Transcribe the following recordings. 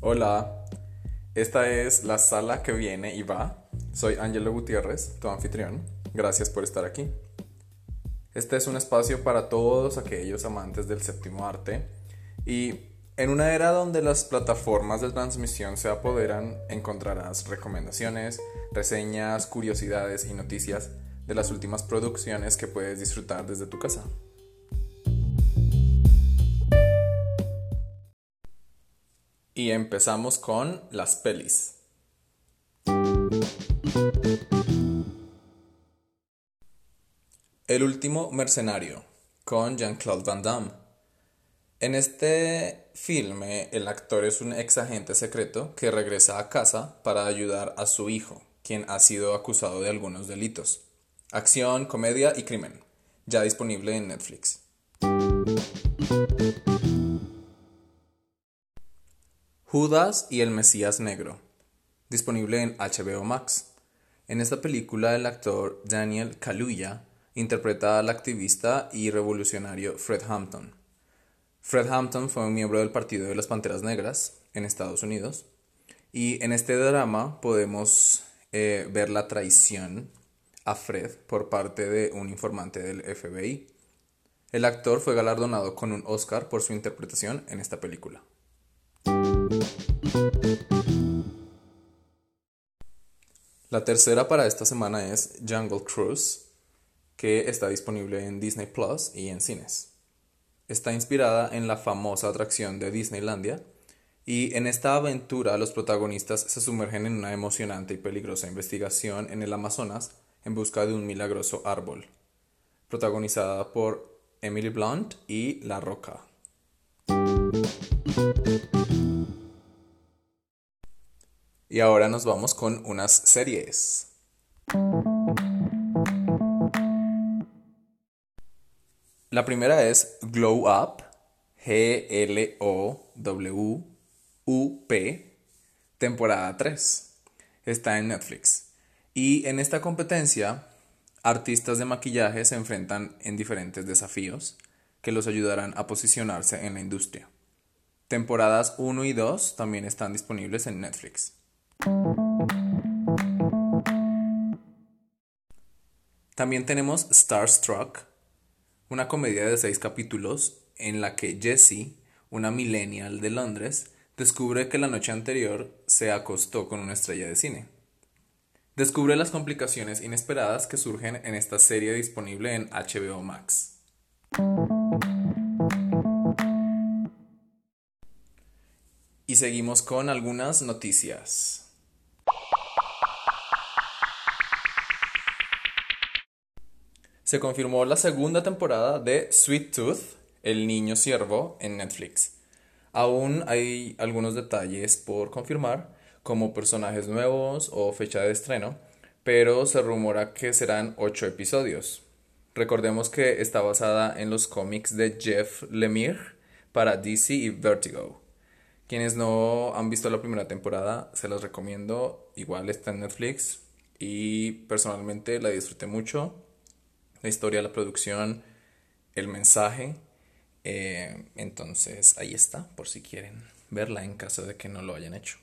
Hola, esta es la sala que viene y va. Soy Angelo Gutiérrez, tu anfitrión. Gracias por estar aquí. Este es un espacio para todos aquellos amantes del séptimo arte y en una era donde las plataformas de transmisión se apoderan, encontrarás recomendaciones, reseñas, curiosidades y noticias de las últimas producciones que puedes disfrutar desde tu casa. Y empezamos con las pelis. El último mercenario, con Jean-Claude Van Damme. En este filme, el actor es un ex agente secreto que regresa a casa para ayudar a su hijo, quien ha sido acusado de algunos delitos. Acción, comedia y crimen. Ya disponible en Netflix. Judas y el Mesías Negro. Disponible en HBO Max. En esta película el actor Daniel Kaluuya interpreta al activista y revolucionario Fred Hampton. Fred Hampton fue un miembro del Partido de las Panteras Negras en Estados Unidos y en este drama podemos eh, ver la traición a Fred por parte de un informante del FBI. El actor fue galardonado con un Oscar por su interpretación en esta película. La tercera para esta semana es Jungle Cruise, que está disponible en Disney Plus y en cines. Está inspirada en la famosa atracción de Disneylandia y en esta aventura los protagonistas se sumergen en una emocionante y peligrosa investigación en el Amazonas en busca de un milagroso árbol, protagonizada por Emily Blunt y La Roca. Y ahora nos vamos con unas series. La primera es Glow Up, G-L-O-W-U-P, temporada 3. Está en Netflix. Y en esta competencia, artistas de maquillaje se enfrentan en diferentes desafíos que los ayudarán a posicionarse en la industria. Temporadas 1 y 2 también están disponibles en Netflix. También tenemos Starstruck, una comedia de seis capítulos en la que Jessie, una millennial de Londres, descubre que la noche anterior se acostó con una estrella de cine. Descubre las complicaciones inesperadas que surgen en esta serie disponible en HBO Max. Y seguimos con algunas noticias. Se confirmó la segunda temporada de Sweet Tooth, El Niño Siervo, en Netflix. Aún hay algunos detalles por confirmar, como personajes nuevos o fecha de estreno, pero se rumora que serán ocho episodios. Recordemos que está basada en los cómics de Jeff Lemire para DC y Vertigo. Quienes no han visto la primera temporada, se los recomiendo. Igual está en Netflix y personalmente la disfruté mucho la historia, la producción, el mensaje. Eh, entonces ahí está, por si quieren verla en caso de que no lo hayan hecho.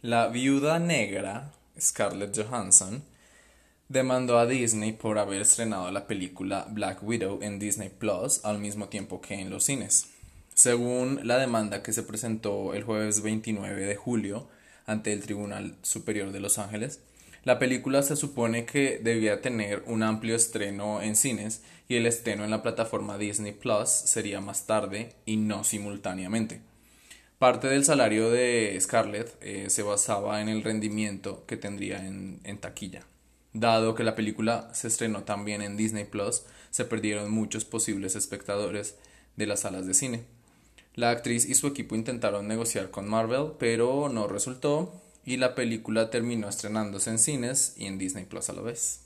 La viuda negra, Scarlett Johansson, demandó a Disney por haber estrenado la película Black Widow en Disney Plus al mismo tiempo que en los cines. Según la demanda que se presentó el jueves 29 de julio, ante el Tribunal Superior de Los Ángeles. La película se supone que debía tener un amplio estreno en cines y el estreno en la plataforma Disney Plus sería más tarde y no simultáneamente. Parte del salario de Scarlett eh, se basaba en el rendimiento que tendría en, en taquilla. Dado que la película se estrenó también en Disney Plus, se perdieron muchos posibles espectadores de las salas de cine. La actriz y su equipo intentaron negociar con Marvel, pero no resultó y la película terminó estrenándose en cines y en Disney Plus a la vez.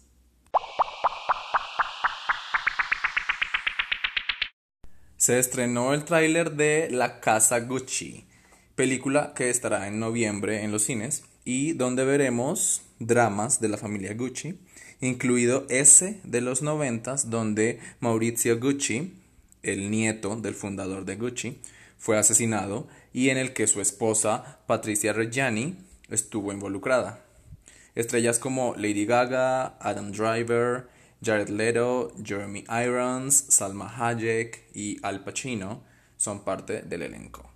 Se estrenó el tráiler de La Casa Gucci, película que estará en noviembre en los cines y donde veremos dramas de la familia Gucci, incluido ese de los noventas donde Maurizio Gucci el nieto del fundador de Gucci, fue asesinado y en el que su esposa Patricia Reggiani estuvo involucrada. Estrellas como Lady Gaga, Adam Driver, Jared Leto, Jeremy Irons, Salma Hayek y Al Pacino son parte del elenco.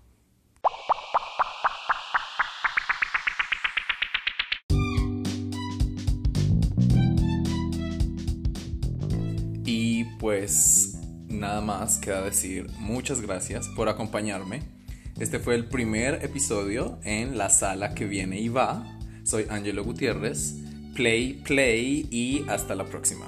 Y pues nada más queda decir muchas gracias por acompañarme. Este fue el primer episodio en la sala que viene y va. Soy Angelo Gutiérrez. Play, play y hasta la próxima.